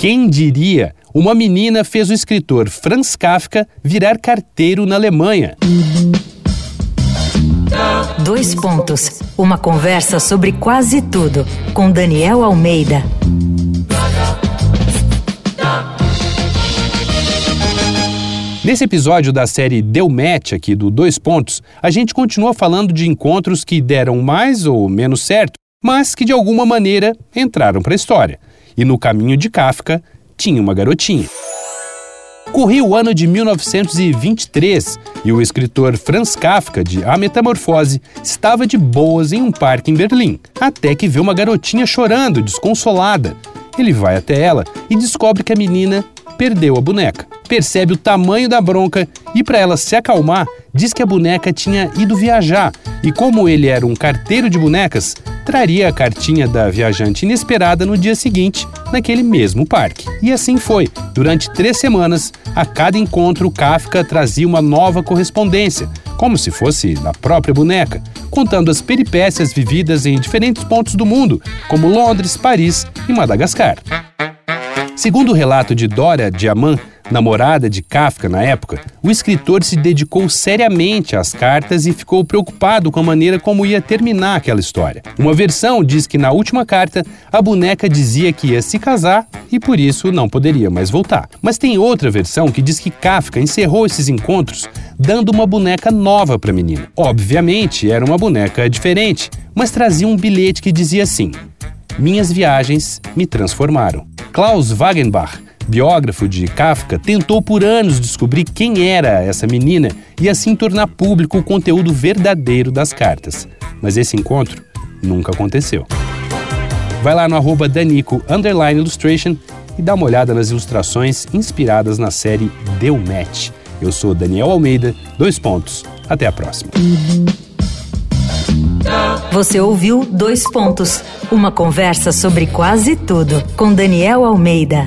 Quem diria? Uma menina fez o escritor Franz Kafka virar carteiro na Alemanha. Dois pontos. Uma conversa sobre quase tudo com Daniel Almeida. Nesse episódio da série Deu Match aqui do Dois Pontos, a gente continua falando de encontros que deram mais ou menos certo, mas que de alguma maneira entraram para a história. E no caminho de Kafka tinha uma garotinha. Corria o ano de 1923 e o escritor Franz Kafka, de A Metamorfose, estava de boas em um parque em Berlim, até que vê uma garotinha chorando, desconsolada. Ele vai até ela e descobre que a menina perdeu a boneca. Percebe o tamanho da bronca e, para ela se acalmar, diz que a boneca tinha ido viajar e, como ele era um carteiro de bonecas, traria a cartinha da viajante inesperada no dia seguinte, naquele mesmo parque. E assim foi. Durante três semanas, a cada encontro, Kafka trazia uma nova correspondência, como se fosse da própria boneca, contando as peripécias vividas em diferentes pontos do mundo, como Londres, Paris e Madagascar. Segundo o relato de Dora Diamant, namorada de Kafka na época, o escritor se dedicou seriamente às cartas e ficou preocupado com a maneira como ia terminar aquela história. Uma versão diz que na última carta a boneca dizia que ia se casar e por isso não poderia mais voltar. Mas tem outra versão que diz que Kafka encerrou esses encontros dando uma boneca nova para a menina. Obviamente era uma boneca diferente, mas trazia um bilhete que dizia assim: Minhas viagens me transformaram. Klaus Wagenbach, biógrafo de Kafka, tentou por anos descobrir quem era essa menina e assim tornar público o conteúdo verdadeiro das cartas. Mas esse encontro nunca aconteceu. Vai lá no arroba Danico Illustration e dá uma olhada nas ilustrações inspiradas na série Deu Match. Eu sou Daniel Almeida, dois pontos. Até a próxima. Você ouviu Dois Pontos uma conversa sobre quase tudo com Daniel Almeida.